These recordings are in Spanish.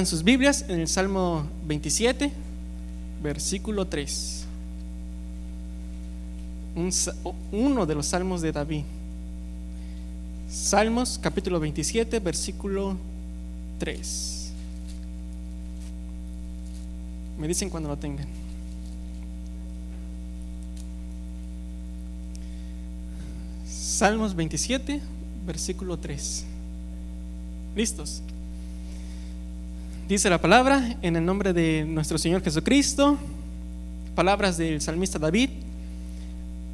En sus Biblias, en el Salmo 27, versículo 3. uno de los salmos de David. Salmos capítulo 27, versículo 3. Me dicen cuando lo tengan. Salmos 27, versículo 3. ¿Listos? Dice la palabra en el nombre de nuestro Señor Jesucristo, palabras del salmista David,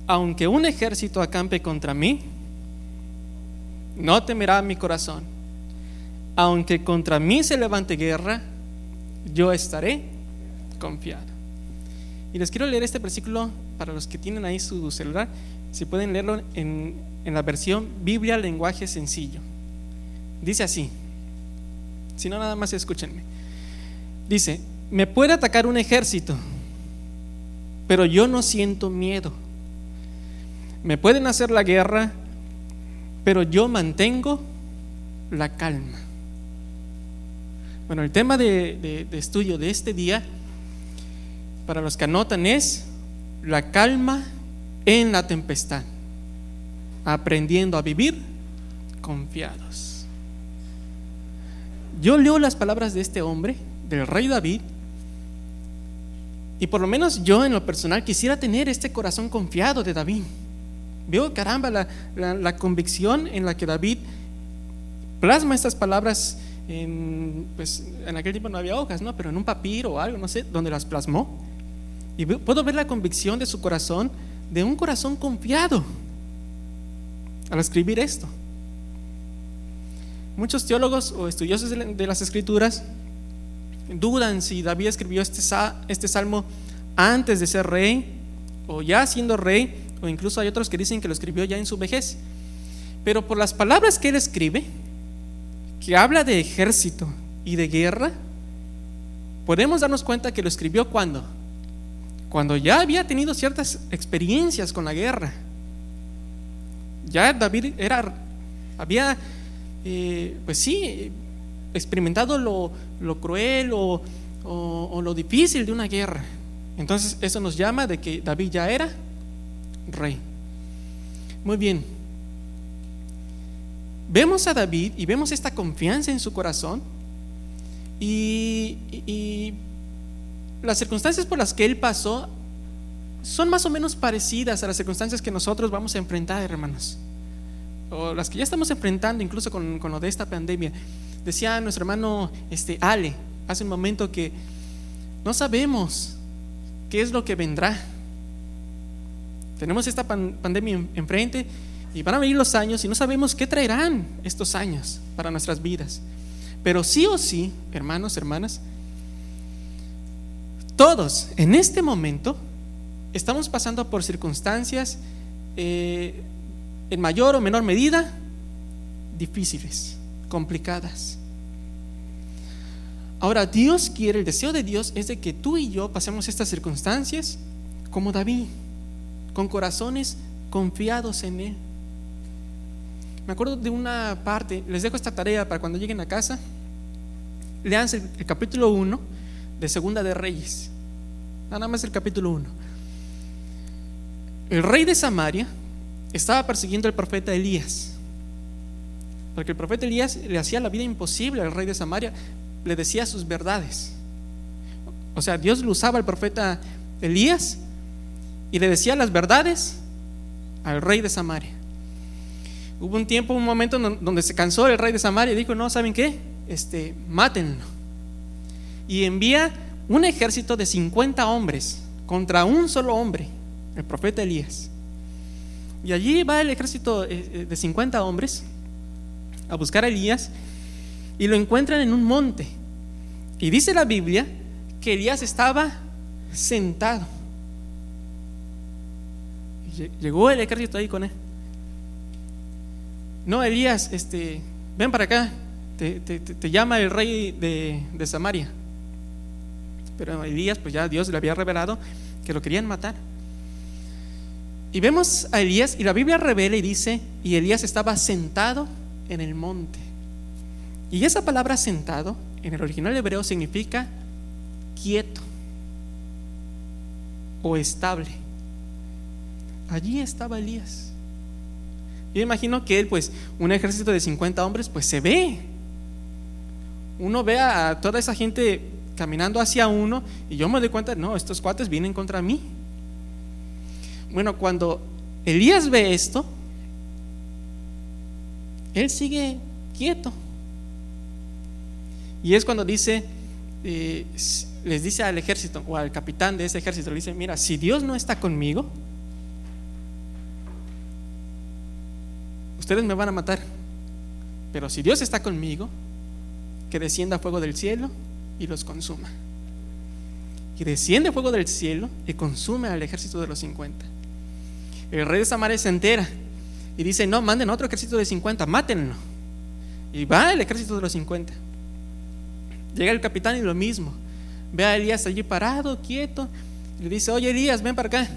aunque un ejército acampe contra mí, no temerá mi corazón. Aunque contra mí se levante guerra, yo estaré confiado. Y les quiero leer este versículo para los que tienen ahí su celular, si pueden leerlo en, en la versión Biblia lenguaje sencillo. Dice así, si no, nada más escúchenme. Dice, me puede atacar un ejército, pero yo no siento miedo. Me pueden hacer la guerra, pero yo mantengo la calma. Bueno, el tema de, de estudio de este día, para los que anotan, es la calma en la tempestad, aprendiendo a vivir confiados. Yo leo las palabras de este hombre, del rey David, y por lo menos yo en lo personal quisiera tener este corazón confiado de David. Veo, caramba, la, convicción en la que David plasma estas palabras en, pues, en aquel tiempo no había hojas, ¿no? Pero en un papiro o algo, no sé, donde las plasmó. Y puedo ver la convicción de su corazón, de un corazón confiado, al escribir esto. Muchos teólogos o estudiosos de las escrituras dudan si David escribió este, este salmo antes de ser rey o ya siendo rey, o incluso hay otros que dicen que lo escribió ya en su vejez. Pero por las palabras que él escribe, que habla de ejército y de guerra, podemos darnos cuenta que lo escribió cuando, cuando ya había tenido ciertas experiencias con la guerra. Ya David era, había eh, pues sí, experimentado lo, cruel o, lo difícil de una guerra. Entonces eso nos llama de que David ya era rey. Muy bien. Vemos a David y vemos esta confianza en su corazón y, y las circunstancias por las que él pasó son más o menos parecidas a las circunstancias que nosotros vamos a enfrentar, hermanos o las que ya estamos enfrentando incluso con, con lo de esta pandemia. Decía nuestro hermano este, Ale hace un momento que no sabemos qué es lo que vendrá. Tenemos esta pandemia enfrente y van a venir los años y no sabemos qué traerán estos años para nuestras vidas. Pero sí o sí, hermanos, hermanas, todos en este momento estamos pasando por circunstancias eh, en mayor o menor medida, difíciles, complicadas. Ahora, Dios quiere, el deseo de Dios es de que tú y yo pasemos estas circunstancias como David, con corazones confiados en Él. Me acuerdo de una parte, les dejo esta tarea para cuando lleguen a casa, lean el, el capítulo 1 de Segunda de Reyes, nada más el capítulo 1. El rey de Samaria estaba persiguiendo al profeta Elías. Porque el profeta Elías le hacía la vida imposible al rey de Samaria, le decía sus verdades. O sea, Dios lo usaba al profeta Elías y le decía las verdades al rey de Samaria. Hubo un tiempo, un momento donde se cansó el rey de Samaria y dijo, no, ¿saben qué? Este, mátenlo. Y envía un ejército de 50 hombres contra un solo hombre, el profeta Elías. Y allí va el ejército eh, eh, de 50 hombres a buscar a Elías y lo encuentran en un monte. Y dice la Biblia que Elías estaba sentado. Llegó el ejército ahí con él. No, Elías, este, ven para acá, te, llama el rey de, de Samaria. Pero Elías, pues ya Dios le había revelado que lo querían matar. Y vemos a Elías y la Biblia revela y dice, y Elías estaba sentado en el monte. Y esa palabra sentado en el original hebreo significa quieto o estable. Allí estaba Elías. Yo imagino que él, pues, un ejército de 50 hombres, pues se ve. Uno ve a toda esa gente caminando hacia uno y yo me doy cuenta, no, estos cuates vienen contra mí. Bueno, cuando Elías ve esto, él sigue quieto. Y es cuando dice, eh, les dice al ejército o al capitán de ese ejército, le dice, mira, si Dios no está conmigo, ustedes me van a matar. Pero si Dios está conmigo, que descienda fuego del cielo y los consuma. Y desciende fuego del cielo y consume al ejército de los 50. El rey de Samaria se entera y dice, no, manden otro ejército de 50, mátenlo. Y va el ejército de los 50. Llega el capitán y lo mismo. Ve a Elías allí parado, quieto. Y le dice, oye Elías, ven para acá.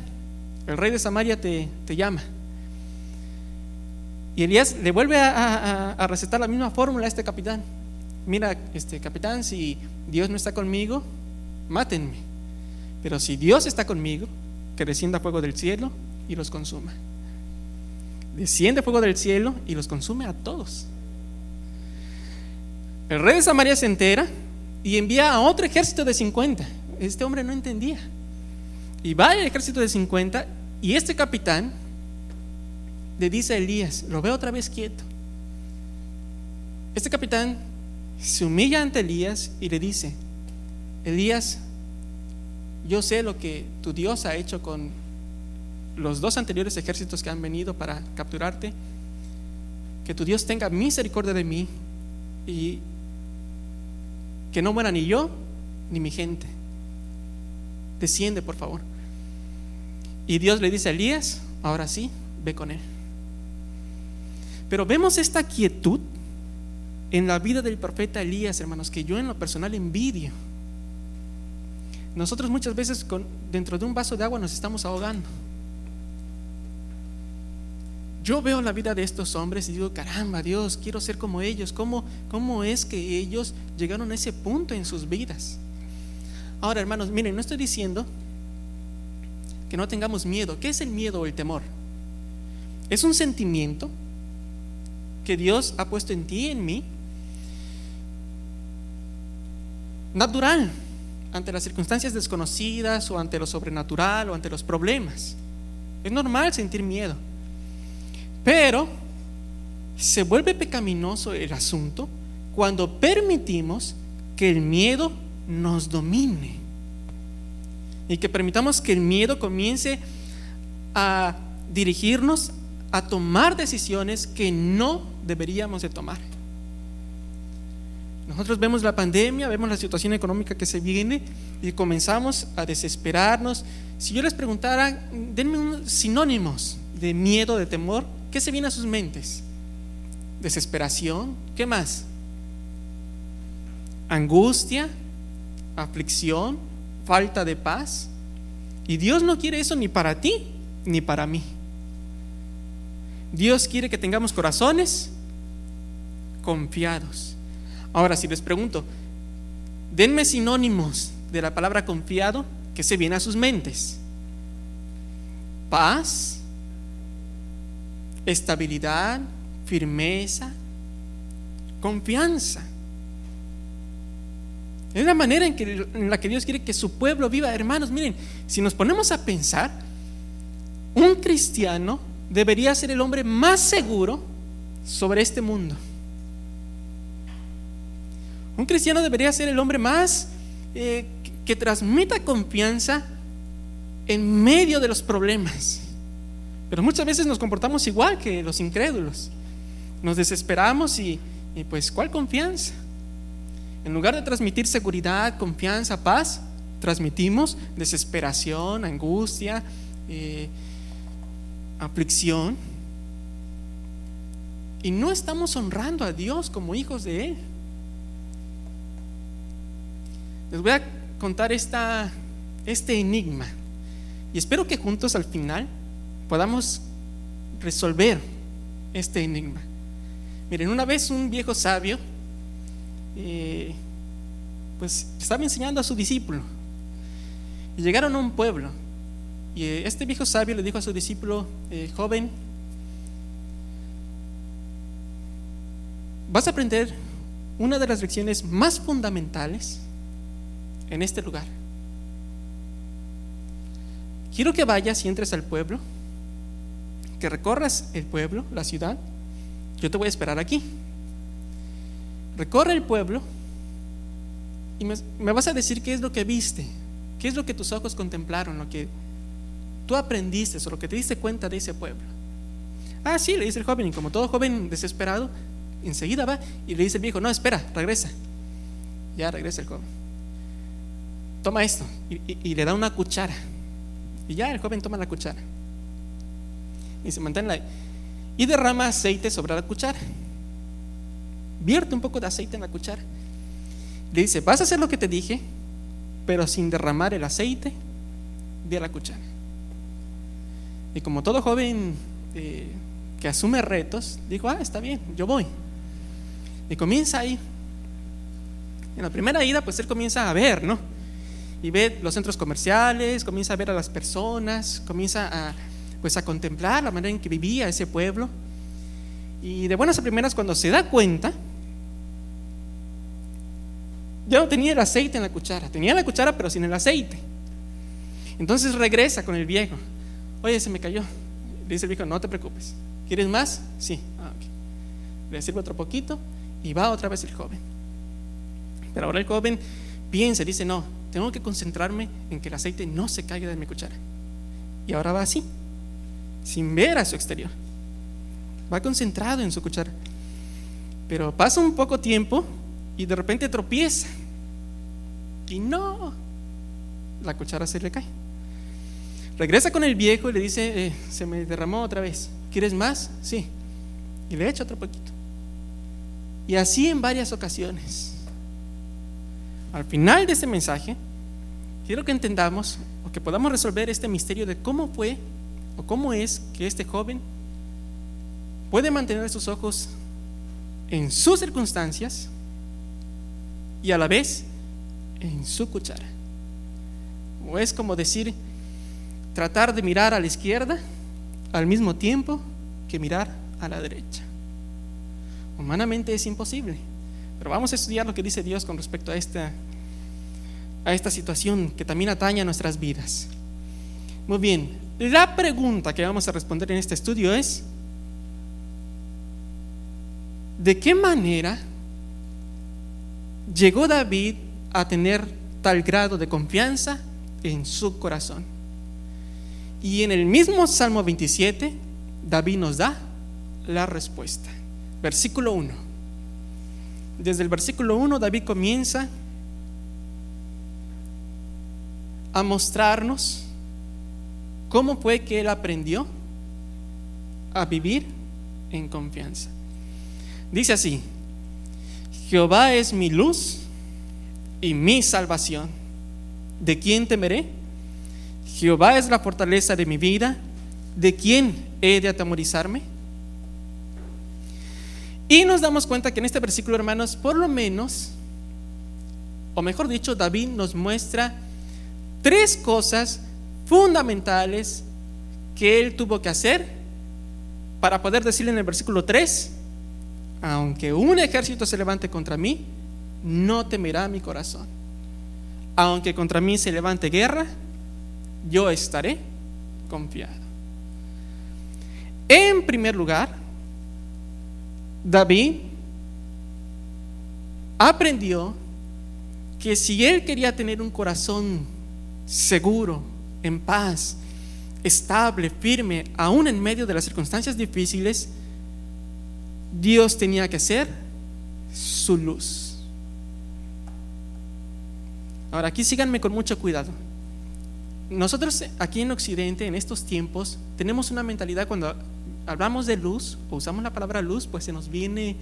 El rey de Samaria te, te llama. Y Elías le vuelve a, a, recetar la misma fórmula a este capitán. Mira, este capitán, si Dios no está conmigo, mátenme. Pero si Dios está conmigo, que descienda fuego del cielo y los consuma. Desciende fuego del cielo y los consume a todos. El rey de Samaria se entera y envía a otro ejército de 50. Este hombre no entendía. Y va el ejército de 50 y este capitán le dice a Elías, lo veo otra vez quieto. Este capitán se humilla ante Elías y le dice, Elías, yo sé lo que tu Dios ha hecho con los dos anteriores ejércitos que han venido para capturarte, que tu Dios tenga misericordia de mí y que no muera ni yo ni mi gente. Desciende, por favor. Y Dios le dice a Elías, ahora sí, ve con él. Pero vemos esta quietud en la vida del profeta Elías, hermanos, que yo en lo personal envidio. Nosotros muchas veces dentro de un vaso de agua nos estamos ahogando. Yo veo la vida de estos hombres y digo, caramba, Dios, quiero ser como ellos. ¿Cómo, ¿Cómo es que ellos llegaron a ese punto en sus vidas? Ahora, hermanos, miren, no estoy diciendo que no tengamos miedo. ¿Qué es el miedo o el temor? Es un sentimiento que Dios ha puesto en ti y en mí, natural, ante las circunstancias desconocidas o ante lo sobrenatural o ante los problemas. Es normal sentir miedo. Pero se vuelve pecaminoso el asunto cuando permitimos que el miedo nos domine y que permitamos que el miedo comience a dirigirnos a tomar decisiones que no deberíamos de tomar. Nosotros vemos la pandemia, vemos la situación económica que se viene y comenzamos a desesperarnos. Si yo les preguntara, denme unos sinónimos de miedo, de temor, ¿Qué se viene a sus mentes? Desesperación. ¿Qué más? Angustia, aflicción, falta de paz. Y Dios no quiere eso ni para ti ni para mí. Dios quiere que tengamos corazones confiados. Ahora, si les pregunto, denme sinónimos de la palabra confiado, ¿qué se viene a sus mentes? Paz, estabilidad, firmeza, confianza. Es la manera en, que, en la que Dios quiere que su pueblo viva. Hermanos, miren, si nos ponemos a pensar, un cristiano debería ser el hombre más seguro sobre este mundo. Un cristiano debería ser el hombre más eh, que transmita confianza en medio de los problemas. Pero muchas veces nos comportamos igual que los incrédulos. Nos desesperamos y, pues, ¿cuál confianza? En lugar de transmitir seguridad, confianza, paz, transmitimos desesperación, angustia, eh, aflicción. Y no estamos honrando a Dios como hijos de Él. Les voy a contar este enigma. Y espero que juntos al final podamos resolver este enigma. Miren, una vez un viejo sabio eh, pues estaba enseñando a su discípulo. Y llegaron a un pueblo. Y eh, este viejo sabio le dijo a su discípulo, eh, joven, vas a aprender una de las lecciones más fundamentales en este lugar. Quiero que vayas y entres al pueblo, que recorras el pueblo, la ciudad. Yo te voy a esperar aquí. Recorre el pueblo y me, vas a decir qué es lo que viste, qué es lo que tus ojos contemplaron, lo que tú aprendiste o lo que te diste cuenta de ese pueblo. Ah, sí, le dice el joven, y como todo joven desesperado, enseguida va y le dice el viejo, no, espera, regresa. Ya regresa el joven. Toma esto y, le da una cuchara. Y ya el joven toma la cuchara. Y se mantiene la... Y derrama aceite sobre la cuchara. Vierte un poco de aceite en la cuchara. Le dice, vas a hacer lo que te dije, pero sin derramar el aceite de la cuchara. Y como todo joven eh, que asume retos, dijo, ah, está bien, yo voy. Y comienza ahí. En la primera ida, pues él comienza a ver, ¿no? Y ve los centros comerciales, comienza a ver a las personas, comienza a, pues a contemplar la manera en que vivía ese pueblo. Y de buenas a primeras, cuando se da cuenta, ya no tenía el aceite en la cuchara, tenía la cuchara pero sin el aceite. Entonces regresa con el viejo. Oye, se me cayó. Le dice el viejo, no te preocupes. ¿Quieres más? Sí. Ah, Le sirve otro poquito y va otra vez el joven. Pero ahora el joven piensa, dice, no, tengo que concentrarme en que el aceite no se caiga de mi cuchara. Y ahora va así, sin ver a su exterior. Va concentrado en su cuchara. Pero pasa un poco tiempo y de repente tropieza. Y no, la cuchara se le cae. Regresa con el viejo y le dice, eh, se me derramó otra vez. ¿Quieres más? Sí. Y le echa otro poquito. Y así en varias ocasiones. Al final de este mensaje, quiero que entendamos o que podamos resolver este misterio de cómo fue o cómo es que este joven puede mantener sus ojos en sus circunstancias y a la vez en su cuchara. O es como decir, tratar de mirar a la izquierda al mismo tiempo que mirar a la derecha. Humanamente es imposible. Pero vamos a estudiar lo que dice Dios con respecto a esta, a esta situación que también atañe a nuestras vidas. Muy bien, la pregunta que vamos a responder en este estudio es, ¿de qué manera llegó David a tener tal grado de confianza en su corazón? Y en el mismo Salmo 27, David nos da la respuesta versículo 1. Desde el versículo 1 David comienza a mostrarnos cómo fue que él aprendió a vivir en confianza. Dice así, Jehová es mi luz y mi salvación. ¿De quién temeré? Jehová es la fortaleza de mi vida. ¿De quién he de atemorizarme? Y nos damos cuenta que en este versículo, hermanos, por lo menos, o mejor dicho, David nos muestra tres cosas fundamentales que él tuvo que hacer para poder decirle en el versículo 3, aunque un ejército se levante contra mí, no temerá mi corazón. Aunque contra mí se levante guerra, yo estaré confiado. En primer lugar, David aprendió que si él quería tener un corazón seguro, en paz, estable, firme, aún en medio de las circunstancias difíciles, Dios tenía que ser su luz. Ahora, aquí síganme con mucho cuidado. Nosotros aquí en Occidente, en estos tiempos, tenemos una mentalidad cuando hablamos de luz o usamos la palabra luz, pues se nos viene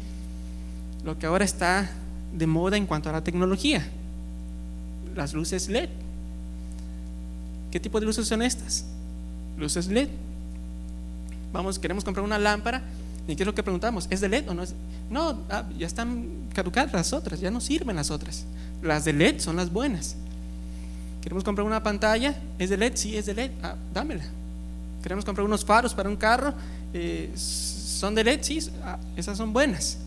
lo que ahora está de moda en cuanto a la tecnología, las luces LED. ¿Qué tipo de luces son estas? Luces LED. Vamos, queremos comprar una lámpara y ¿qué es lo que preguntamos? ¿Es de LED o no es? No, ah, ya están caducadas las otras, ya no sirven las otras. Las de LED son las buenas. Queremos comprar una pantalla, ¿es de LED? Sí, es de LED. Ah, dámela. Queremos comprar unos faros para un carro, eh, son de LED, sí, ah, esas son buenas.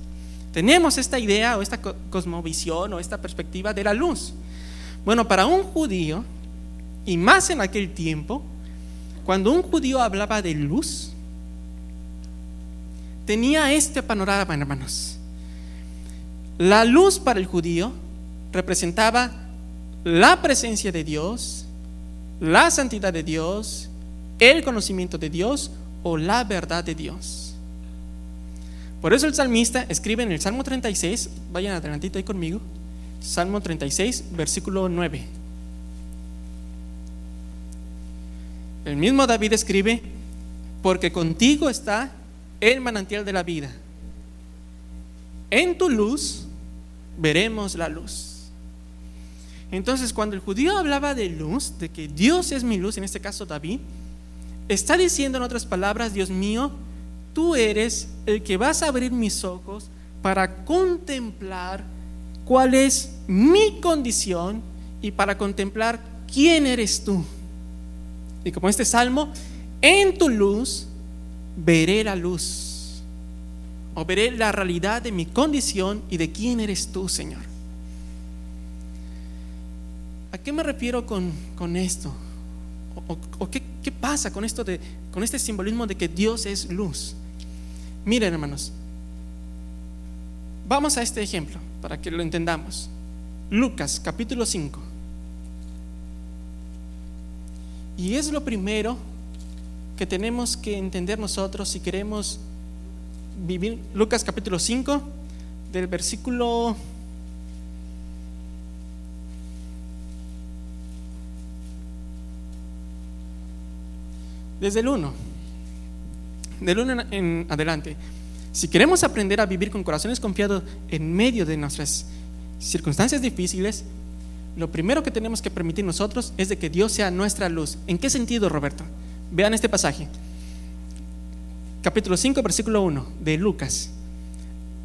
Tenemos esta idea o esta cosmovisión o esta perspectiva de la luz. Bueno, para un judío, y más en aquel tiempo, cuando un judío hablaba de luz, tenía este panorama, hermanos. La luz para el judío representaba la presencia de Dios, la santidad de Dios, el conocimiento de Dios o la verdad de Dios. Por eso el salmista escribe en el Salmo 36, vayan adelantito ahí conmigo, Salmo 36, versículo 9. El mismo David escribe, porque contigo está el manantial de la vida. En tu luz veremos la luz. Entonces, cuando el judío hablaba de luz, de que Dios es mi luz, en este caso David, está diciendo en otras palabras, Dios mío, tú eres el que vas a abrir mis ojos para contemplar cuál es mi condición y para contemplar quién eres tú. Y como este salmo, en tu luz veré la luz, o veré la realidad de mi condición y de quién eres tú, Señor. ¿A qué me refiero con, esto? ¿O, qué, qué, pasa con, esto de, con este simbolismo de que Dios es luz? Miren, hermanos, vamos a este ejemplo para que lo entendamos. Lucas capítulo 5. Y es lo primero que tenemos que entender nosotros si queremos vivir. Lucas capítulo 5, del versículo desde el 1, del 1 en adelante. Si queremos aprender a vivir con corazones confiados en medio de nuestras circunstancias difíciles, lo primero que tenemos que permitir nosotros es de que Dios sea nuestra luz. ¿En qué sentido, Roberto? Vean este pasaje. Capítulo 5, versículo 1 de Lucas.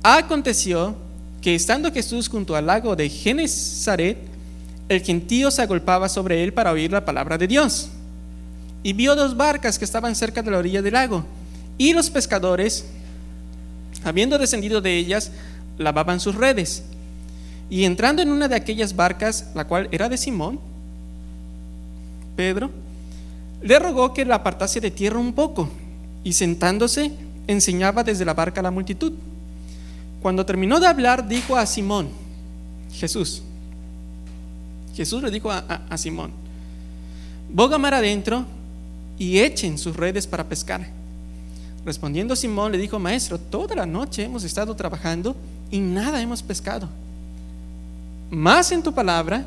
Aconteció que estando Jesús junto al lago de Genezaret, el gentío se agolpaba sobre él para oír la palabra de Dios y vio dos barcas que estaban cerca de la orilla del lago. Y los pescadores, habiendo descendido de ellas, lavaban sus redes. Y entrando en una de aquellas barcas, la cual era de Simón, Pedro, le rogó que la apartase de tierra un poco, y sentándose, enseñaba desde la barca a la multitud. Cuando terminó de hablar, dijo a Simón, Jesús, Jesús le dijo a, Simón, boga mar adentro y echen sus redes para pescar. Respondiendo Simón le dijo, maestro, toda la noche hemos estado trabajando y nada hemos pescado. Más en tu palabra,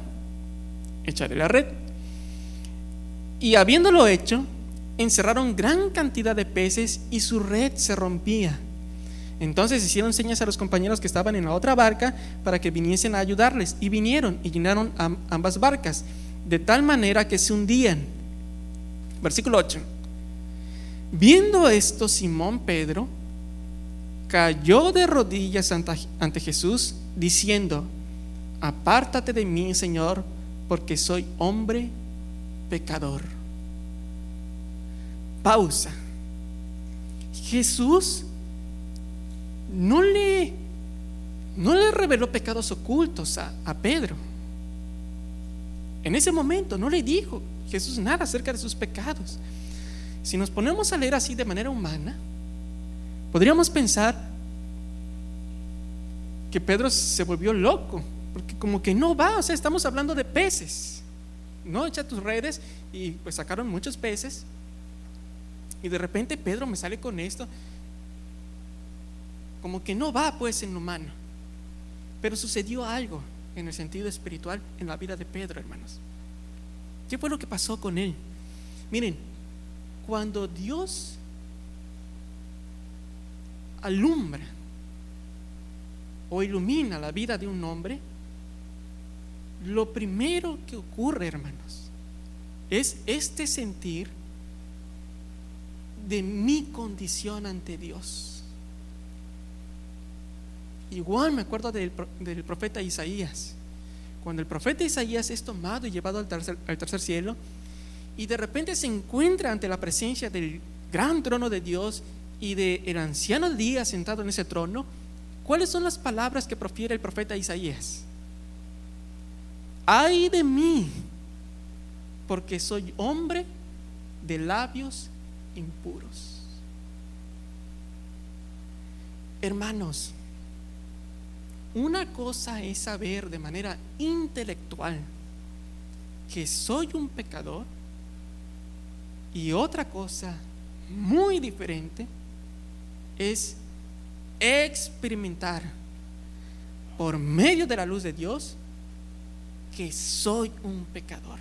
echaré la red. Y habiéndolo hecho, encerraron gran cantidad de peces y su red se rompía. Entonces hicieron señas a los compañeros que estaban en la otra barca para que viniesen a ayudarles. Y vinieron y llenaron ambas barcas, de tal manera que se hundían. Versículo 8. Viendo esto, Simón Pedro cayó de rodillas ante Jesús, diciendo, apártate de mí, Señor, porque soy hombre pecador. Pausa. Jesús no le, no le reveló pecados ocultos a, a Pedro. En ese momento no le dijo, Jesús nada acerca de sus pecados. Si nos ponemos a leer así de manera humana, podríamos pensar que Pedro se volvió loco, como que no va, o sea, estamos hablando de peces. No echa tus redes y pues sacaron muchos peces. Y de repente Pedro me sale con esto. Como que no va pues en lo humano. Pero sucedió algo en el sentido espiritual en la vida de Pedro, hermanos. ¿Qué fue lo que pasó con él? Miren, cuando Dios alumbra o ilumina la vida de un hombre, lo primero que ocurre, hermanos, es este sentir de mi condición ante Dios. Igual me acuerdo del, del profeta Isaías cuando el profeta Isaías es tomado y llevado al tercer, al tercer cielo, y de repente se encuentra ante la presencia del gran trono de Dios y del el anciano de días sentado en ese trono, ¿cuáles son las palabras que profiere el profeta Isaías? Ay de mí, porque soy hombre de labios impuros. Hermanos, una cosa es saber de manera intelectual que soy un pecador y otra cosa muy diferente es experimentar por medio de la luz de Dios que soy un pecador.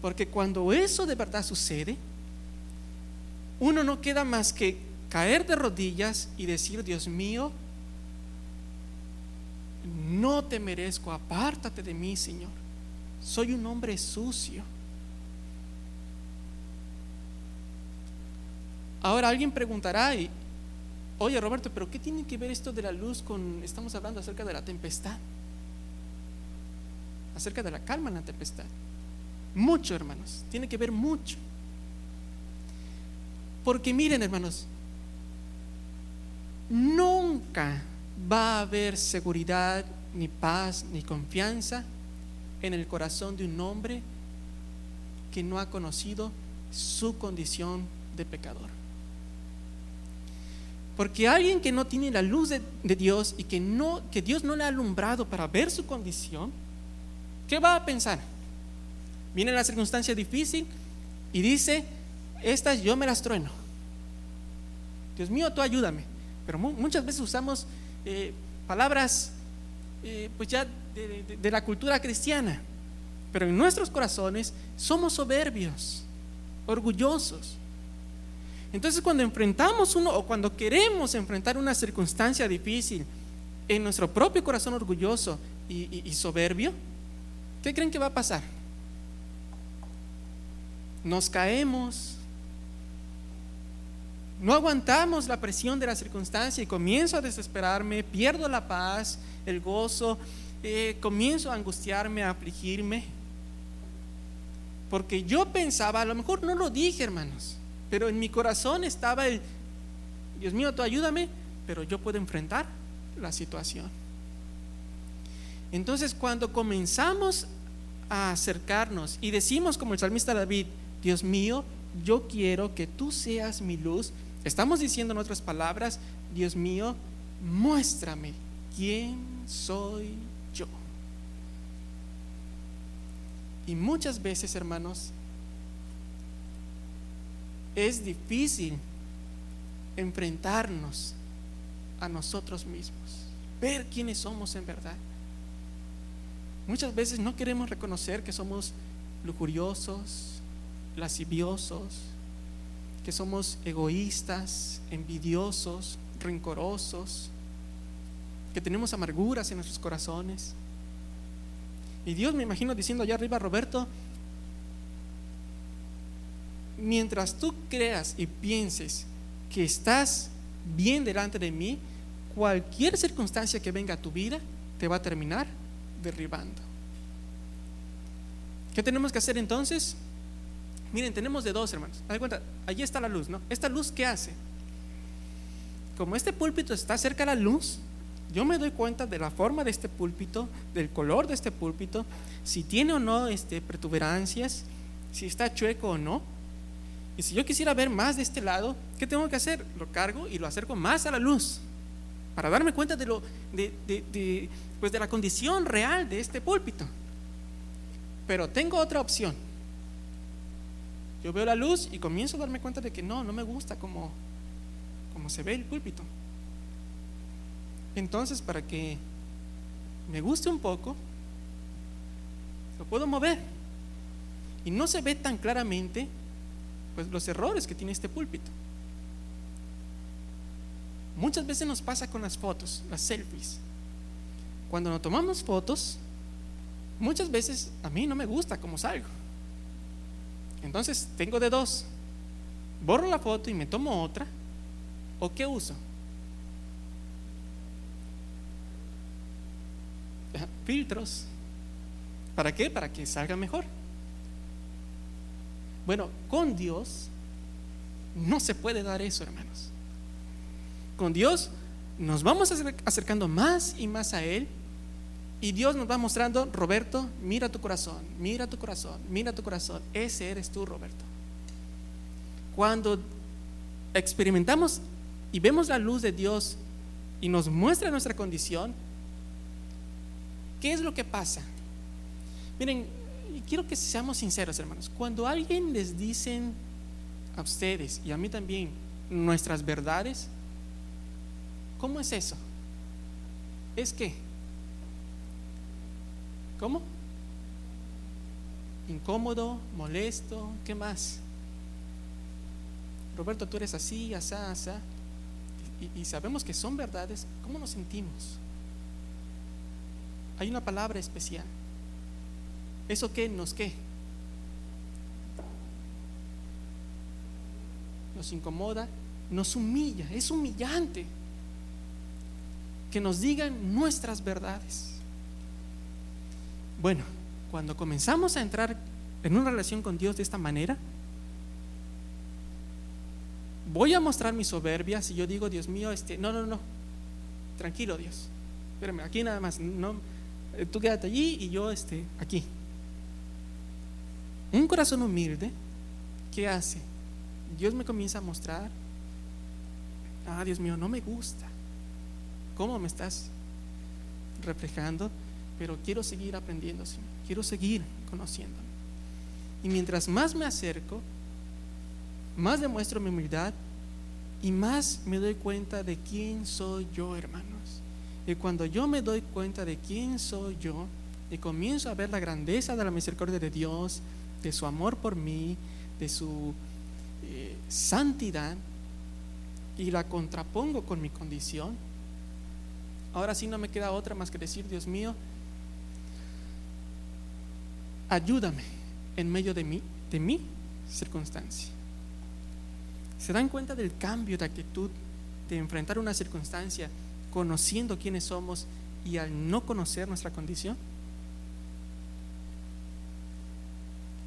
Porque cuando eso de verdad sucede, uno no queda más que caer de rodillas y decir, Dios mío, no te merezco, apártate de mí, Señor. Soy un hombre sucio. Ahora alguien preguntará, oye Roberto, pero ¿qué tiene que ver esto de la luz con, estamos hablando acerca de la tempestad? Acerca de la calma en la tempestad. Mucho, hermanos, tiene que ver mucho. Porque miren, hermanos, nunca va a haber seguridad, ni paz, ni confianza en el corazón de un hombre que no ha conocido su condición de pecador. Porque alguien que no tiene la luz de, Dios y que, no, que Dios no le ha alumbrado para ver su condición, ¿qué va a pensar? Viene la circunstancia difícil y dice, estas yo me las trueno. Dios mío, tú ayúdame. Pero muchas veces usamos eh, palabras eh, pues ya de, la cultura cristiana. Pero en nuestros corazones somos soberbios, orgullosos. Entonces cuando enfrentamos uno o cuando queremos enfrentar una circunstancia difícil en nuestro propio corazón orgulloso y, soberbio, ¿qué creen que va a pasar? Nos caemos, no aguantamos la presión de la circunstancia y comienzo a desesperarme, pierdo la paz, el gozo, eh, comienzo a angustiarme, a afligirme. Porque yo pensaba, a lo mejor no lo dije, hermanos, pero en mi corazón estaba el, Dios mío, tú ayúdame, pero yo puedo enfrentar la situación. Entonces, cuando comenzamos a acercarnos y decimos como el salmista David, Dios mío, yo quiero que tú seas mi luz, estamos diciendo en otras palabras, Dios mío, muéstrame quién soy yo. Y muchas veces, hermanos, es difícil enfrentarnos a nosotros mismos, ver quiénes somos en verdad. Muchas veces no queremos reconocer que somos lujuriosos, lasciviosos, que somos egoístas, envidiosos, rencorosos, que tenemos amarguras en nuestros corazones. Y Dios me imagino diciendo allá arriba, Roberto, mientras tú creas y pienses que estás bien delante de mí, cualquier circunstancia que venga a tu vida te va a terminar derribando. ¿Qué tenemos que hacer entonces? Miren, tenemos de dos, hermanos. Haz cuenta, allí está la luz, ¿no? ¿Esta luz qué hace? Como este púlpito está cerca de la luz, yo me doy cuenta de la forma de este púlpito, del color de este púlpito, si tiene o no este, protuberancias, si está chueco o no. Y si yo quisiera ver más de este lado, ¿qué tengo que hacer? Lo cargo y lo acerco más a la luz para darme cuenta de, lo, de, pues de la condición real de este púlpito. Pero tengo otra opción. Yo veo la luz y comienzo a darme cuenta de que no, no me gusta como, como se ve el púlpito. Entonces, para que me guste un poco, lo puedo mover. Y no se ve tan claramente pues, los errores que tiene este púlpito. Muchas veces nos pasa con las fotos, las selfies. Cuando nos tomamos fotos, muchas veces a mí no me gusta cómo salgo. Entonces tengo de dos. Borro la foto y me tomo otra. ¿O qué uso? filtros. ¿Para qué? Para que salga mejor. Bueno, con Dios no se puede dar eso, hermanos. Con Dios nos vamos acercando más y más a Él y Dios nos va mostrando, Roberto, mira tu corazón, mira tu corazón, mira tu corazón. Ese eres tú, Roberto. Cuando experimentamos y vemos la luz de Dios y nos muestra nuestra condición, ¿qué es lo que pasa? Miren, quiero que seamos sinceros, hermanos. Cuando alguien les dicen a ustedes y a mí también nuestras verdades, ¿cómo es eso? Es que, ¿cómo? Incómodo, molesto, ¿qué más? Roberto, tú eres así, asá, asá. Y, y sabemos que son verdades, ¿cómo nos sentimos? Hay una palabra especial. ¿Eso qué nos qué? Nos incomoda, nos humilla, es humillante que nos digan nuestras verdades. Bueno, cuando comenzamos a entrar en una relación con Dios de esta manera, voy a mostrar mi soberbia si yo digo, Dios mío, este, no, no, no, tranquilo Dios, espérame, aquí nada más, no, eh, tú quédate allí y yo este, aquí. Un corazón humilde, ¿qué hace? Dios me comienza a mostrar, ah, Dios mío, no me gusta. ¿Cómo me estás reflejando? Pero quiero seguir aprendiendo, Quiero seguir conociéndome. Y mientras más me acerco, más demuestro mi humildad y más me doy cuenta de quién soy yo, hermanos. Y cuando yo me doy cuenta de quién soy yo y comienzo a ver la grandeza de la misericordia de Dios, de su amor por mí, de su eh, santidad, y la contrapongo con mi condición, ahora sí no me queda otra más que decir, Dios mío, ayúdame en medio de mí, de mi circunstancia. ¿Se dan cuenta del cambio de actitud de enfrentar una circunstancia conociendo quiénes somos y al no conocer nuestra condición?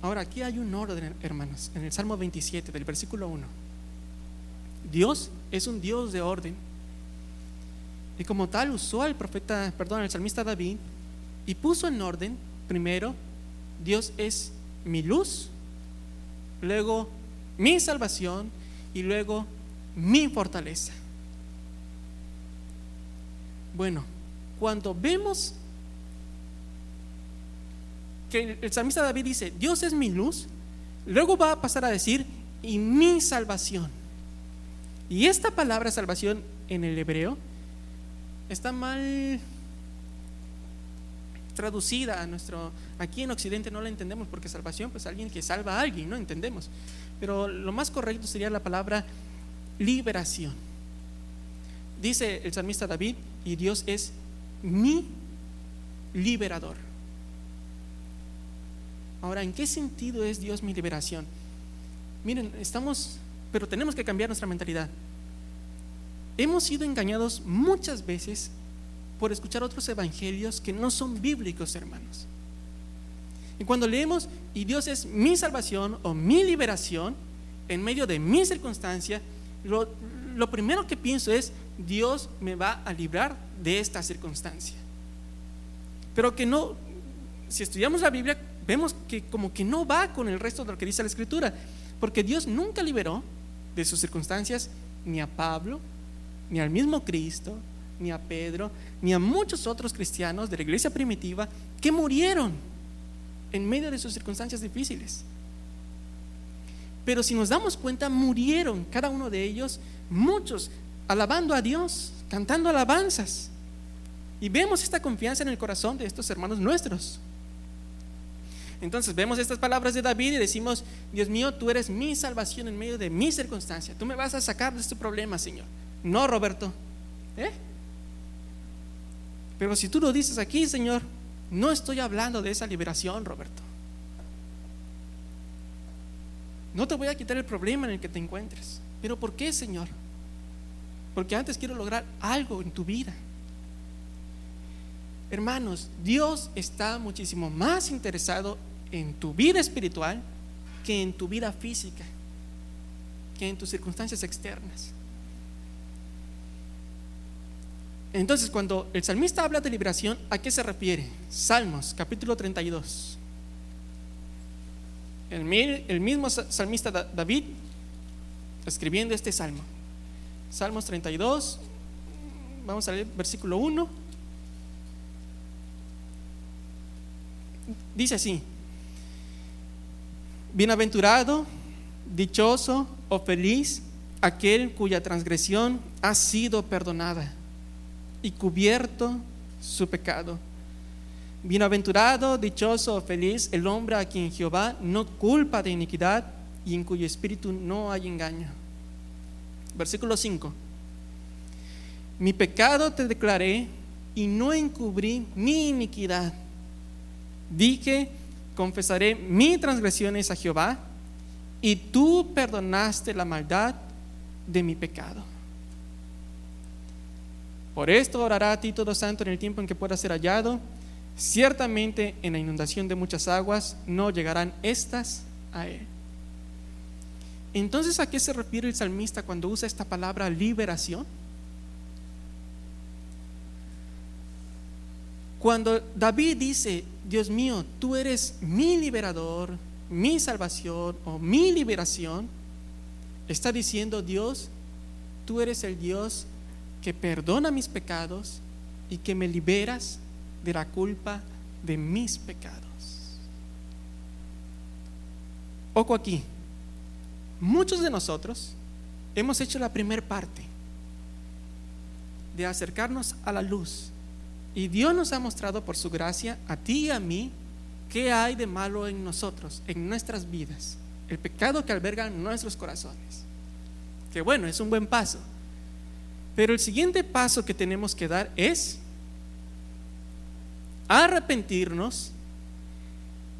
Ahora, aquí hay un orden, hermanos, en el Salmo 27, del versículo 1. Dios es un Dios de orden. Y como tal usó al profeta, perdón, al salmista David y puso en orden, primero, Dios es mi luz, luego mi salvación y luego mi fortaleza. Bueno, cuando vemos que el salmista David dice, Dios es mi luz, luego va a pasar a decir, y mi salvación. Y esta palabra salvación en el hebreo está mal traducida a nuestro aquí en occidente no la entendemos porque salvación pues alguien que salva a alguien no entendemos pero lo más correcto sería la palabra liberación dice el salmista David y Dios es mi liberador Ahora, ¿en qué sentido es Dios mi liberación? Miren, estamos, pero tenemos que cambiar nuestra mentalidad. Hemos sido engañados muchas veces por escuchar otros evangelios que no son bíblicos, hermanos. Y cuando leemos, y Dios es mi salvación o mi liberación en medio de mi circunstancia, lo, lo primero que pienso es, Dios me va a librar de esta circunstancia. Pero que no, si estudiamos la Biblia, vemos que como que no va con el resto de lo que dice la Escritura, porque Dios nunca liberó de sus circunstancias ni a Pablo, ni al mismo Cristo, ni a Pedro, ni a muchos otros cristianos de la iglesia primitiva que murieron en medio de sus circunstancias difíciles. Pero si nos damos cuenta, murieron cada uno de ellos, muchos, alabando a Dios, cantando alabanzas. Y vemos esta confianza en el corazón de estos hermanos nuestros. Entonces vemos estas palabras de David y decimos, Dios mío, tú eres mi salvación en medio de mi circunstancia. Tú me vas a sacar de este problema, Señor. No, Roberto. ¿Eh? Pero si tú lo dices aquí, Señor, no estoy hablando de esa liberación, Roberto. No te voy a quitar el problema en el que te encuentres. Pero ¿por qué, Señor? Porque antes quiero lograr algo en tu vida. Hermanos, Dios está muchísimo más interesado en tu vida espiritual que en tu vida física, que en tus circunstancias externas. Entonces, cuando el salmista habla de liberación, ¿a qué se refiere? Salmos, capítulo 32. El, mismo salmista David escribiendo este salmo. Salmos 32, vamos a leer versículo 1. Dice así, bienaventurado, dichoso o feliz aquel cuya transgresión ha sido perdonada y cubierto su pecado. Bienaventurado, dichoso feliz el hombre a quien Jehová no culpa de iniquidad y en cuyo espíritu no hay engaño. Versículo 5. Mi pecado te declaré y no encubrí mi iniquidad. Dije, confesaré mis transgresiones a Jehová y tú perdonaste la maldad de mi pecado. Por esto orará a ti todo santo en el tiempo en que pueda ser hallado. Ciertamente en la inundación de muchas aguas no llegarán estas a él. Entonces, ¿a qué se refiere el salmista cuando usa esta palabra liberación? Cuando David dice, Dios mío, tú eres mi liberador, mi salvación o mi liberación, está diciendo Dios, tú eres el Dios que perdona mis pecados y que me liberas de la culpa de mis pecados. Ojo aquí, muchos de nosotros hemos hecho la primera parte de acercarnos a la luz y Dios nos ha mostrado por su gracia a ti y a mí qué hay de malo en nosotros, en nuestras vidas, el pecado que alberga nuestros corazones. Que bueno, es un buen paso. Pero el siguiente paso que tenemos que dar es arrepentirnos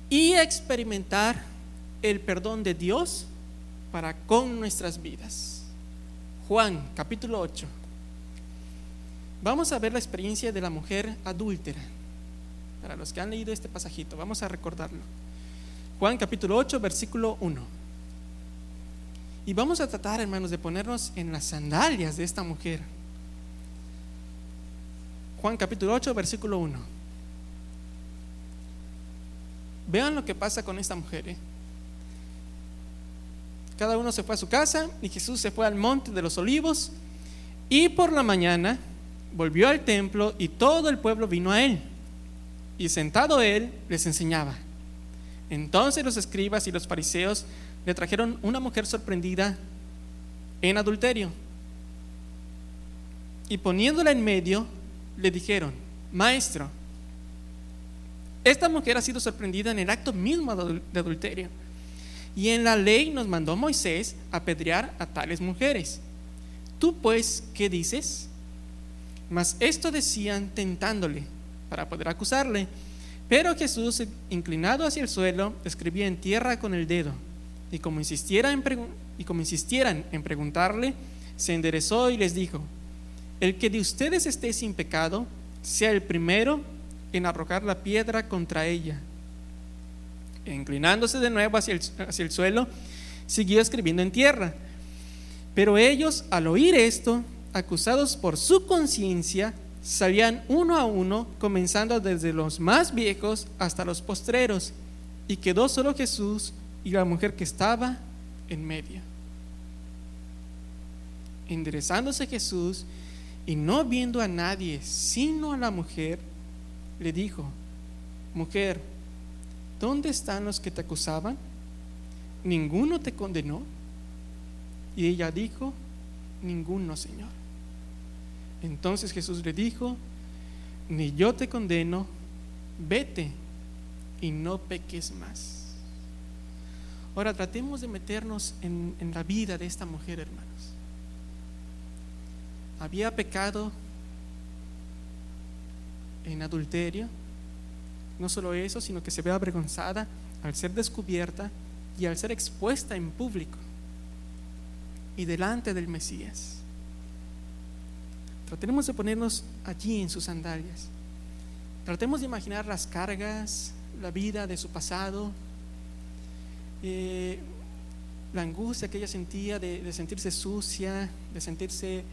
y experimentar el perdón de Dios para con nuestras vidas. Juan capítulo 8. Vamos a ver la experiencia de la mujer adúltera. Para los que han leído este pasajito, vamos a recordarlo. Juan capítulo 8, versículo 1. Y vamos a tratar, hermanos, de ponernos en las sandalias de esta mujer. Juan capítulo 8, versículo 1. Vean lo que pasa con esta mujer. ¿eh? Cada uno se fue a su casa y Jesús se fue al monte de los olivos y por la mañana volvió al templo y todo el pueblo vino a él. Y sentado él les enseñaba. Entonces los escribas y los fariseos le trajeron una mujer sorprendida en adulterio. Y poniéndola en medio, le dijeron, maestro, esta mujer ha sido sorprendida en el acto mismo de adulterio. Y en la ley nos mandó Moisés apedrear a tales mujeres. Tú pues, ¿qué dices? Mas esto decían tentándole para poder acusarle. Pero Jesús, inclinado hacia el suelo, escribía en tierra con el dedo. Y como, insistiera en y como insistieran en preguntarle, se enderezó y les dijo, el que de ustedes esté sin pecado, sea el primero en arrojar la piedra contra ella. E inclinándose de nuevo hacia el, hacia el suelo, siguió escribiendo en tierra. Pero ellos, al oír esto, acusados por su conciencia, salían uno a uno, comenzando desde los más viejos hasta los postreros, y quedó solo Jesús y la mujer que estaba en medio. Enderezándose Jesús y no viendo a nadie sino a la mujer, le dijo, mujer, ¿dónde están los que te acusaban? ¿Ninguno te condenó? Y ella dijo, ninguno, Señor. Entonces Jesús le dijo, ni yo te condeno, vete y no peques más. Ahora tratemos de meternos en, la vida de esta mujer, hermanos. Había pecado en adulterio. No solo eso, sino que se ve avergonzada al ser descubierta y al ser expuesta en público y delante del Mesías. Tratemos de ponernos allí en sus sandalias. Tratemos de imaginar las cargas, la vida de su pasado, eh, la angustia que ella sentía de, sentirse sucia, de sentirse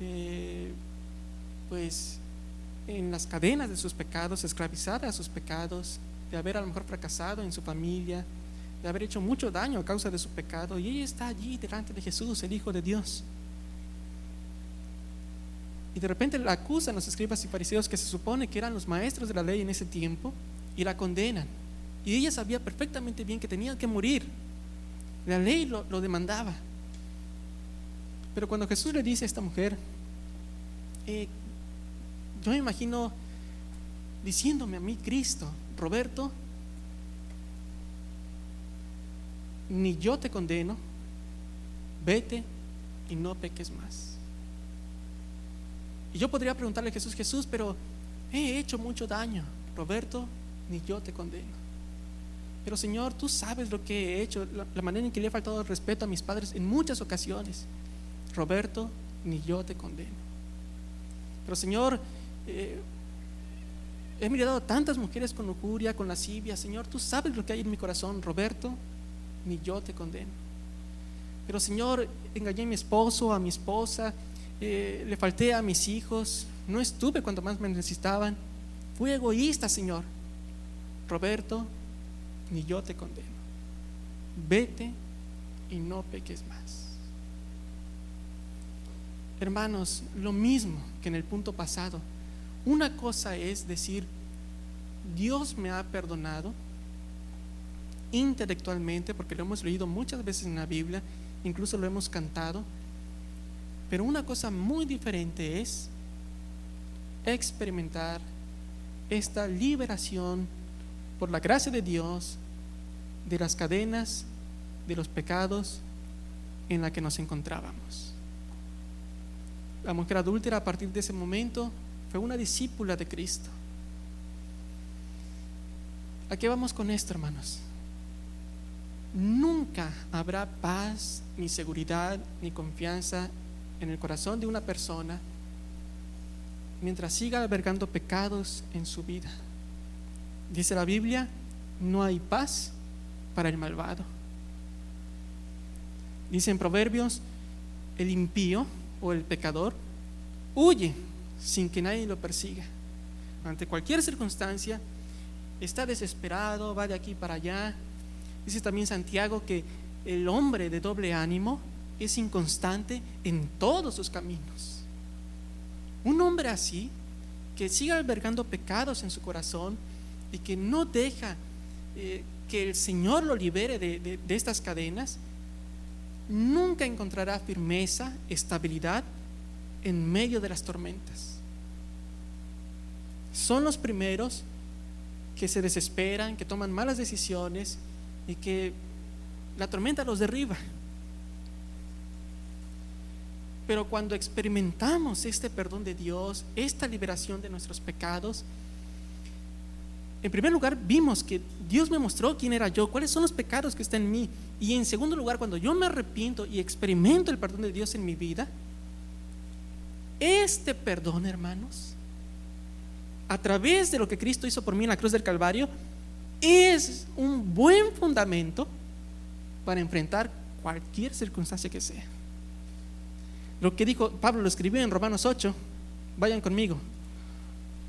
eh, pues en las cadenas de sus pecados, esclavizada a sus pecados, de haber a lo mejor fracasado en su familia, de haber hecho mucho daño a causa de su pecado. Y ella está allí delante de Jesús, el Hijo de Dios. Y de repente la acusan los escribas y fariseos que se supone que eran los maestros de la ley en ese tiempo y la condenan. Y ella sabía perfectamente bien que tenía que morir. La ley lo, demandaba. Pero cuando Jesús le dice a esta mujer, eh, yo me imagino diciéndome a mí, Cristo, Roberto, ni yo te condeno, vete y no peques más. Y yo podría preguntarle a Jesús, Jesús, pero he hecho mucho daño. Roberto, ni yo te condeno. Pero Señor, tú sabes lo que he hecho, la, manera en que le he faltado el respeto a mis padres en muchas ocasiones. Roberto, ni yo te condeno. Pero Señor, eh, he mirado a tantas mujeres con lujuria, con lascivia. Señor, tú sabes lo que hay en mi corazón. Roberto, ni yo te condeno. Pero Señor, engañé a mi esposo, a mi esposa, eh, le falté a mis hijos, no estuve cuando más me necesitaban. Fui egoísta, Señor. Roberto, ni yo te condeno. Vete y no peques más. Hermanos, lo mismo que en el punto pasado. Una cosa es decir, Dios me ha perdonado intelectualmente, porque lo hemos leído muchas veces en la Biblia, incluso lo hemos cantado, pero una cosa muy diferente es experimentar esta liberación por la gracia de Dios de las cadenas de los pecados en la que nos encontrábamos. La mujer adúltera a partir de ese momento fue una discípula de Cristo. ¿A qué vamos con esto, hermanos? Nunca habrá paz, ni seguridad, ni confianza en el corazón de una persona mientras siga albergando pecados en su vida. Dice la Biblia, no hay paz para el malvado. Dice en Proverbios, el impío o el pecador huye sin que nadie lo persiga. Ante cualquier circunstancia, está desesperado, va de aquí para allá. Dice también Santiago que el hombre de doble ánimo es inconstante en todos sus caminos. Un hombre así, que siga albergando pecados en su corazón y que no deja eh, que el Señor lo libere de, de estas cadenas, nunca encontrará firmeza, estabilidad en medio de las tormentas. Son los primeros que se desesperan, que toman malas decisiones y que la tormenta los derriba. Pero cuando experimentamos este perdón de Dios, esta liberación de nuestros pecados, en primer lugar vimos que Dios me mostró quién era yo, cuáles son los pecados que están en mí. Y en segundo lugar, cuando yo me arrepiento y experimento el perdón de Dios en mi vida, este perdón, hermanos, a través de lo que Cristo hizo por mí en la cruz del Calvario, es un buen fundamento para enfrentar cualquier circunstancia que sea. Lo que dijo Pablo lo escribió en Romanos 8. Vayan conmigo.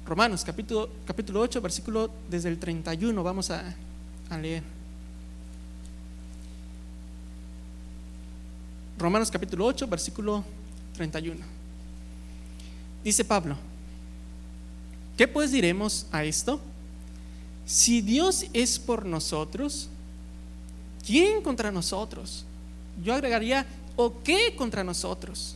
Romanos capítulo, capítulo 8, versículo desde el 31. Vamos a, leer. Romanos capítulo 8, versículo 31. Dice Pablo, ¿qué pues diremos a esto? Si Dios es por nosotros, ¿quién contra nosotros? Yo agregaría, ¿o qué contra nosotros?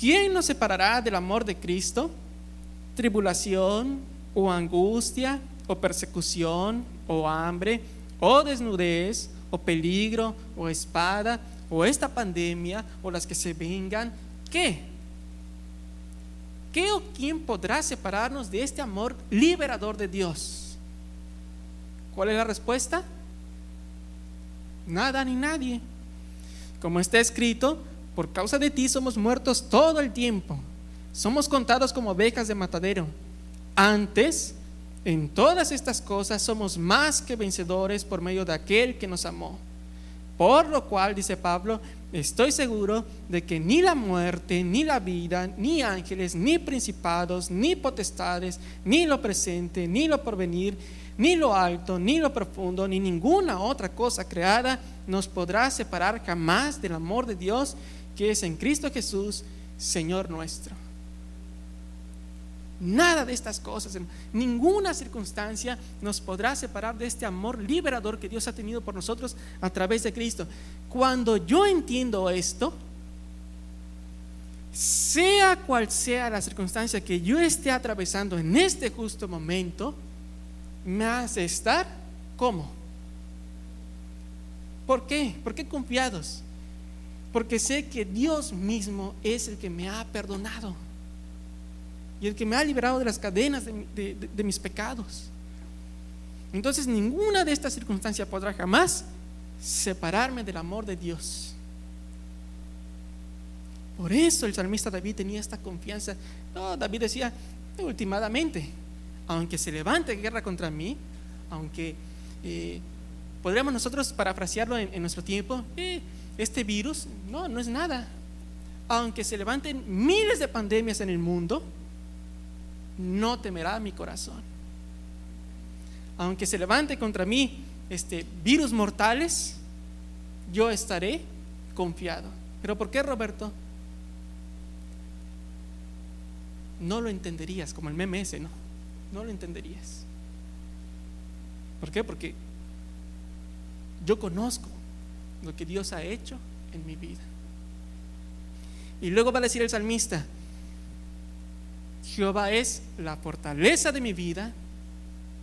¿quién nos separará del amor de Cristo? tribulación o angustia o persecución o hambre o desnudez o peligro o espada o esta pandemia o las que se vengan, ¿qué? ¿Qué o quién podrá separarnos de este amor liberador de Dios? ¿Cuál es la respuesta? Nada ni nadie. Como está escrito, por causa de ti somos muertos todo el tiempo. Somos contados como ovejas de matadero. Antes, en todas estas cosas somos más que vencedores por medio de aquel que nos amó. Por lo cual, dice Pablo, estoy seguro de que ni la muerte, ni la vida, ni ángeles, ni principados, ni potestades, ni lo presente, ni lo porvenir, ni lo alto, ni lo profundo, ni ninguna otra cosa creada nos podrá separar jamás del amor de Dios que es en Cristo Jesús, Señor nuestro. Nada de estas cosas, ninguna circunstancia nos podrá separar de este amor liberador que Dios ha tenido por nosotros a través de Cristo. Cuando yo entiendo esto, sea cual sea la circunstancia que yo esté atravesando en este justo momento, me hace estar como. ¿Por qué? ¿Por qué confiados? Porque sé que Dios mismo es el que me ha perdonado y el que me ha liberado de las cadenas de, mis pecados. Entonces ninguna de estas circunstancias podrá jamás separarme del amor de Dios. Por eso el salmista David tenía esta confianza. No, David decía, últimamente, aunque se levante guerra contra mí, aunque eh, podríamos nosotros parafrasearlo en, nuestro tiempo, eh, este virus, no, no es nada. Aunque se levanten miles de pandemias en el mundo, no temerá mi corazón. Aunque se levante contra mí este virus mortales, yo estaré confiado. Pero ¿por qué, Roberto? No lo entenderías, como el meme ese, ¿no? No lo entenderías. ¿Por qué? Porque yo conozco lo que Dios ha hecho en mi vida. Y luego va a decir el salmista, Jehová es la fortaleza de mi vida,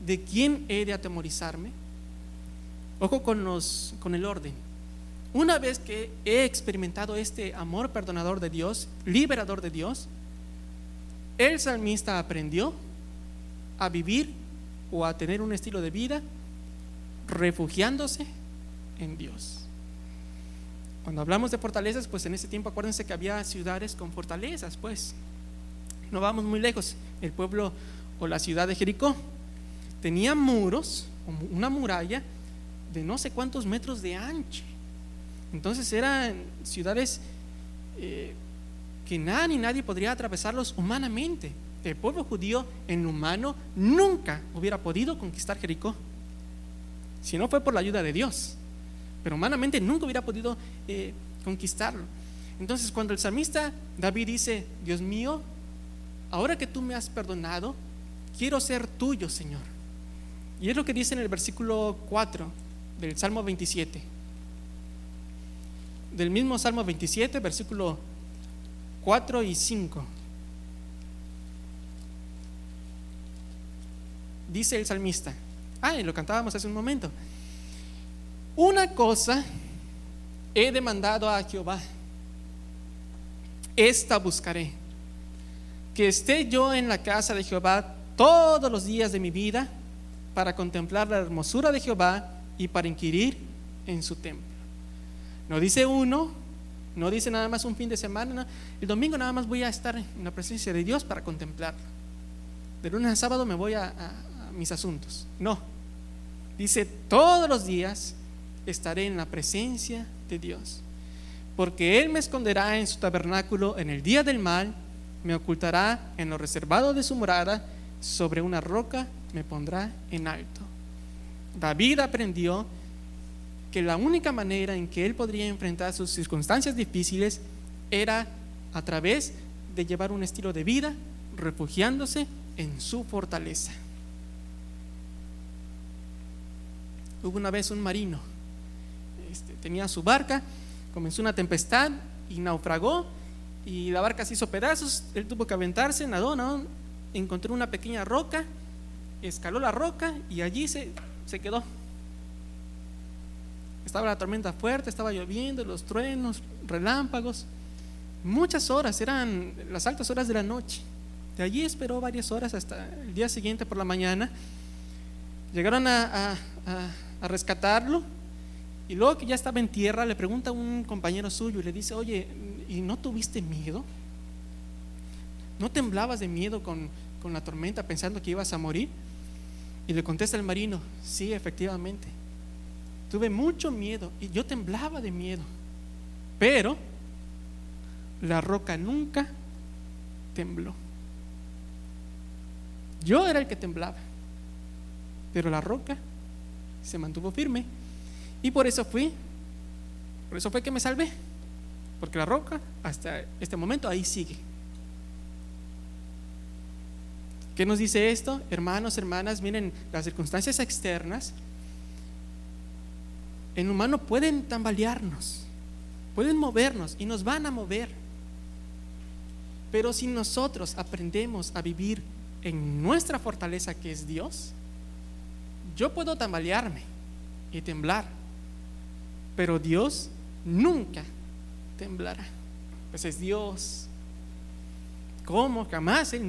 ¿de quién he de atemorizarme? Ojo con, los, con el orden. Una vez que he experimentado este amor perdonador de Dios, liberador de Dios, el salmista aprendió a vivir o a tener un estilo de vida refugiándose en Dios. Cuando hablamos de fortalezas, pues en ese tiempo acuérdense que había ciudades con fortalezas, pues no vamos muy lejos, el pueblo o la ciudad de Jericó tenía muros, una muralla de no sé cuántos metros de ancho. Entonces eran ciudades eh, que nada ni nadie podría atravesarlos humanamente. El pueblo judío en humano nunca hubiera podido conquistar Jericó, si no fue por la ayuda de Dios. Pero humanamente nunca hubiera podido eh, conquistarlo. Entonces cuando el salmista David dice, Dios mío, ahora que tú me has perdonado, quiero ser tuyo, Señor. Y es lo que dice en el versículo 4 del Salmo 27. Del mismo Salmo 27, versículo 4 y 5. Dice el salmista, ah, y lo cantábamos hace un momento, una cosa he demandado a Jehová, esta buscaré que esté yo en la casa de Jehová todos los días de mi vida para contemplar la hermosura de Jehová y para inquirir en su templo. No dice uno, no dice nada más un fin de semana, el domingo nada más voy a estar en la presencia de Dios para contemplarlo. De lunes a sábado me voy a, a mis asuntos. No, dice todos los días estaré en la presencia de Dios, porque Él me esconderá en su tabernáculo en el día del mal me ocultará en lo reservado de su morada, sobre una roca me pondrá en alto. David aprendió que la única manera en que él podría enfrentar sus circunstancias difíciles era a través de llevar un estilo de vida refugiándose en su fortaleza. Hubo una vez un marino, este, tenía su barca, comenzó una tempestad y naufragó y la barca se hizo pedazos, él tuvo que aventarse, nadó, nadó encontró una pequeña roca, escaló la roca y allí se, se quedó. Estaba la tormenta fuerte, estaba lloviendo, los truenos, relámpagos. Muchas horas, eran las altas horas de la noche. De allí esperó varias horas hasta el día siguiente por la mañana. Llegaron a, a rescatarlo y luego que ya estaba en tierra le pregunta a un compañero suyo y le dice, oye, ¿y no tuviste miedo? ¿No temblabas de miedo con, con la tormenta pensando que ibas a morir? Y le contesta el marino, sí, efectivamente. Tuve mucho miedo y yo temblaba de miedo. Pero la roca nunca tembló. Yo era el que temblaba, pero la roca se mantuvo firme. Y por eso fui, por eso fue que me salvé, porque la roca hasta este momento ahí sigue. ¿Qué nos dice esto? Hermanos, hermanas, miren, las circunstancias externas en humano pueden tambalearnos, pueden movernos y nos van a mover. Pero si nosotros aprendemos a vivir en nuestra fortaleza que es Dios, yo puedo tambalearme y temblar, pero Dios nunca temblará. Pues es Dios. ¿Cómo? Jamás. Él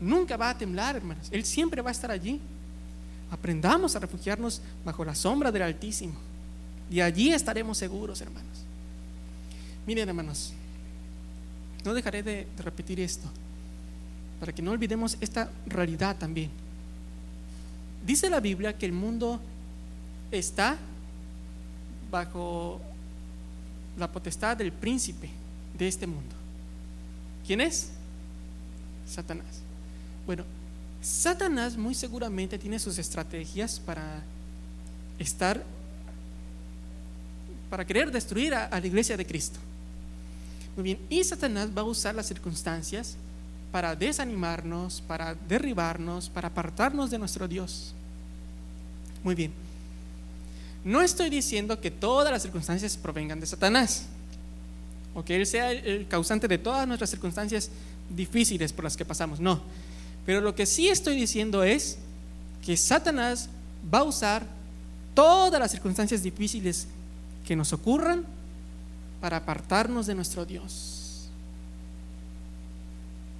nunca, va a temblar, hermanos. Él siempre va a estar allí. Aprendamos a refugiarnos bajo la sombra del Altísimo. Y allí estaremos seguros, hermanos. Miren, hermanos, no dejaré de, repetir esto, para que no olvidemos esta realidad también. Dice la Biblia que el mundo está bajo la potestad del príncipe de este mundo. ¿Quién es? Satanás. Bueno, Satanás muy seguramente tiene sus estrategias para estar para querer destruir a, la iglesia de Cristo. Muy bien, y Satanás va a usar las circunstancias para desanimarnos, para derribarnos, para apartarnos de nuestro Dios. Muy bien. No estoy diciendo que todas las circunstancias provengan de Satanás, o que Él sea el causante de todas nuestras circunstancias difíciles por las que pasamos, no. Pero lo que sí estoy diciendo es que Satanás va a usar todas las circunstancias difíciles que nos ocurran para apartarnos de nuestro Dios,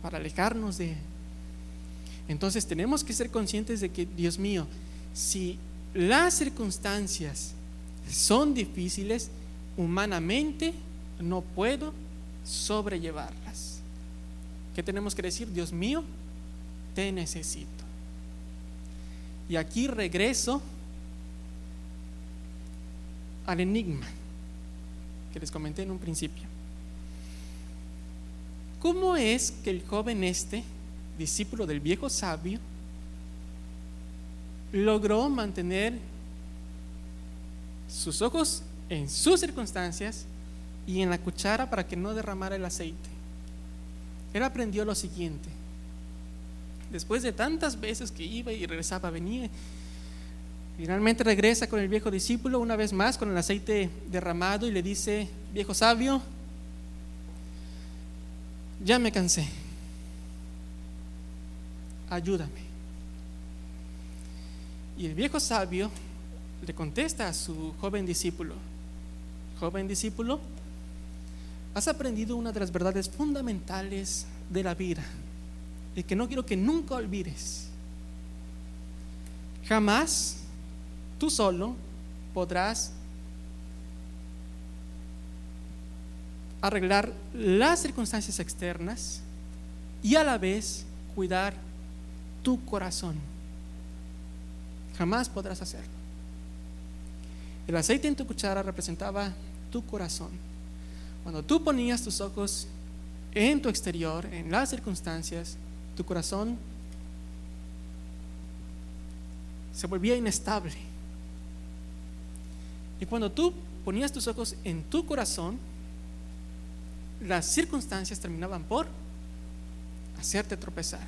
para alejarnos de Él. Entonces tenemos que ser conscientes de que, Dios mío, si las circunstancias son difíciles, humanamente no puedo sobrellevarlas. ¿Qué tenemos que decir? Dios mío, te necesito. Y aquí regreso al enigma que les comenté en un principio. ¿Cómo es que el joven este, discípulo del viejo sabio, logró mantener sus ojos en sus circunstancias y en la cuchara para que no derramara el aceite? Él aprendió lo siguiente. Después de tantas veces que iba y regresaba, venía Finalmente regresa con el viejo discípulo una vez más con el aceite derramado y le dice, viejo sabio, ya me cansé, ayúdame. Y el viejo sabio le contesta a su joven discípulo, joven discípulo, has aprendido una de las verdades fundamentales de la vida y que no quiero que nunca olvides. Jamás tú solo podrás arreglar las circunstancias externas y a la vez cuidar tu corazón. Jamás podrás hacerlo. El aceite en tu cuchara representaba tu corazón. Cuando tú ponías tus ojos en tu exterior, en las circunstancias, tu corazón se volvía inestable y cuando tú ponías tus ojos en tu corazón, las circunstancias terminaban por hacerte tropezar.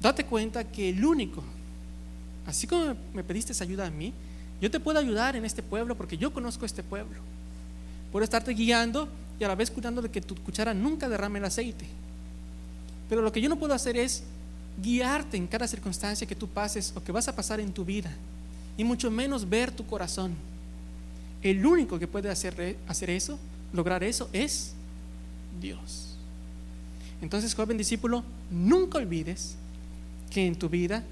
Date cuenta que el único, así como me pediste ayuda a mí, yo te puedo ayudar en este pueblo porque yo conozco este pueblo. Puedo estarte guiando y a la vez cuidando de que tu cuchara nunca derrame el aceite. Pero lo que yo no puedo hacer es guiarte en cada circunstancia que tú pases o que vas a pasar en tu vida, y mucho menos ver tu corazón. El único que puede hacer, hacer eso, lograr eso, es Dios. Entonces, joven discípulo, nunca olvides que en tu vida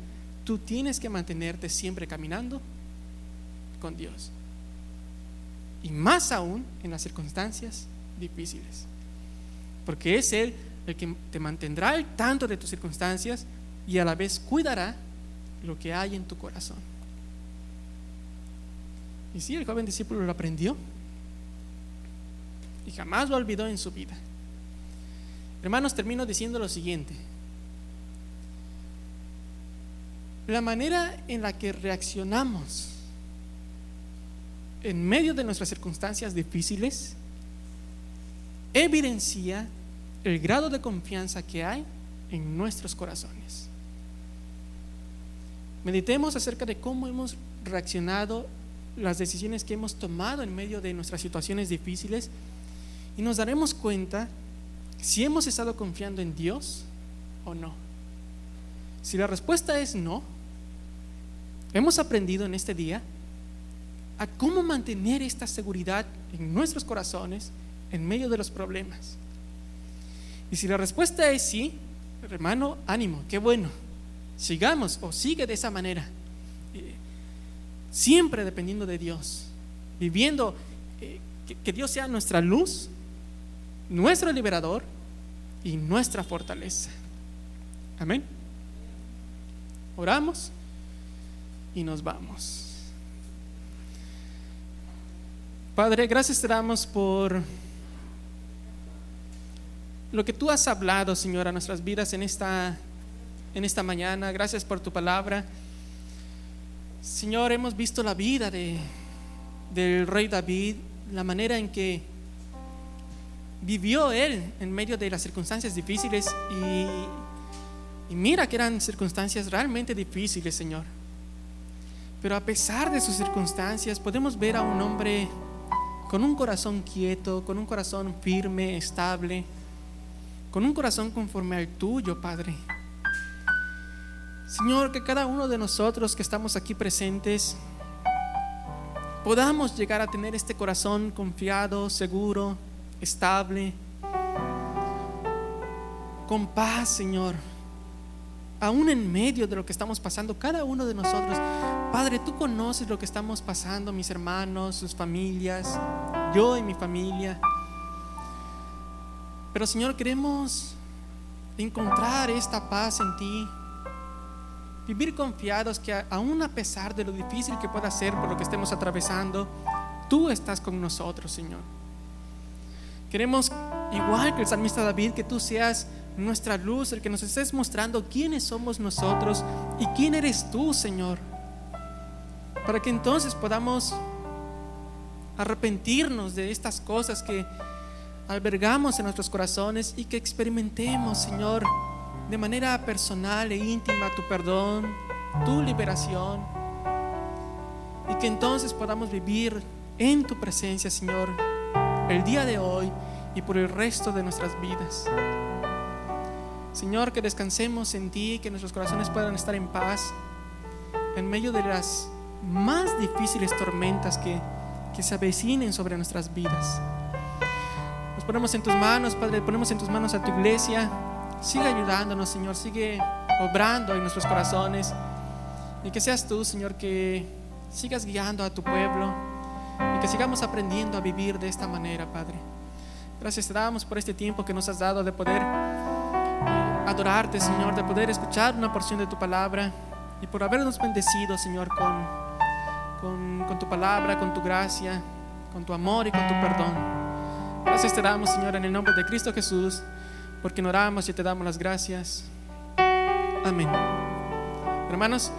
tú tienes que mantenerte siempre caminando con Dios. Y más aún en las circunstancias difíciles. Porque es Él el que te mantendrá al tanto de tus circunstancias y a la vez cuidará lo que hay en tu corazón. Y si el joven discípulo lo aprendió y jamás lo olvidó en su vida. Hermanos, termino diciendo lo siguiente. La manera en la que reaccionamos en medio de nuestras circunstancias difíciles evidencia el grado de confianza que hay en nuestros corazones. Meditemos acerca de cómo hemos reaccionado las decisiones que hemos tomado en medio de nuestras situaciones difíciles y nos daremos cuenta si hemos estado confiando en Dios o no. Si la respuesta es no, hemos aprendido en este día a cómo mantener esta seguridad en nuestros corazones en medio de los problemas. Y si la respuesta es sí, hermano, ánimo, qué bueno. Sigamos o sigue de esa manera siempre dependiendo de Dios, viviendo eh, que, Dios sea nuestra luz, nuestro liberador y nuestra fortaleza. Amén. Oramos y nos vamos. Padre, gracias te damos por lo que tú has hablado, Señor, a nuestras vidas en esta, en esta mañana. Gracias por tu palabra. Señor, hemos visto la vida de, del rey David, la manera en que vivió él en medio de las circunstancias difíciles y, y mira que eran circunstancias realmente difíciles, Señor. Pero a pesar de sus circunstancias, podemos ver a un hombre con un corazón quieto, con un corazón firme, estable, con un corazón conforme al tuyo, Padre. Señor, que cada uno de nosotros que estamos aquí presentes podamos llegar a tener este corazón confiado, seguro, estable, con paz, Señor. Aún en medio de lo que estamos pasando, cada uno de nosotros, Padre, tú conoces lo que estamos pasando, mis hermanos, sus familias, yo y mi familia. Pero Señor, queremos encontrar esta paz en ti Vivir confiados que aún a pesar de lo difícil que pueda ser por lo que estemos atravesando, tú estás con nosotros, Señor. Queremos, igual que el salmista David, que tú seas nuestra luz, el que nos estés mostrando quiénes somos nosotros y quién eres tú, Señor. Para que entonces podamos arrepentirnos de estas cosas que albergamos en nuestros corazones y que experimentemos, Señor, de manera personal e íntima tu perdón, tu liberación. Y que entonces podamos vivir en tu presencia, Señor, el día de hoy y por el resto de nuestras vidas. Señor, que descansemos en ti, que nuestros corazones puedan estar en paz en medio de las más difíciles tormentas que, que se avecinen sobre nuestras vidas. Nos ponemos en tus manos, Padre, ponemos en tus manos a tu iglesia. Sigue ayudándonos, Señor. Sigue obrando en nuestros corazones. Y que seas tú, Señor, que sigas guiando a tu pueblo. Y que sigamos aprendiendo a vivir de esta manera, Padre. Gracias te damos por este tiempo que nos has dado de poder adorarte, Señor, de poder escuchar una porción de tu palabra y por habernos bendecido, Señor, con, con, tu palabra, con tu gracia, con tu amor y con tu perdón. Gracias te damos, Señor, en el nombre de Cristo Jesús porque oramos y te damos las gracias. Amén. Hermanos,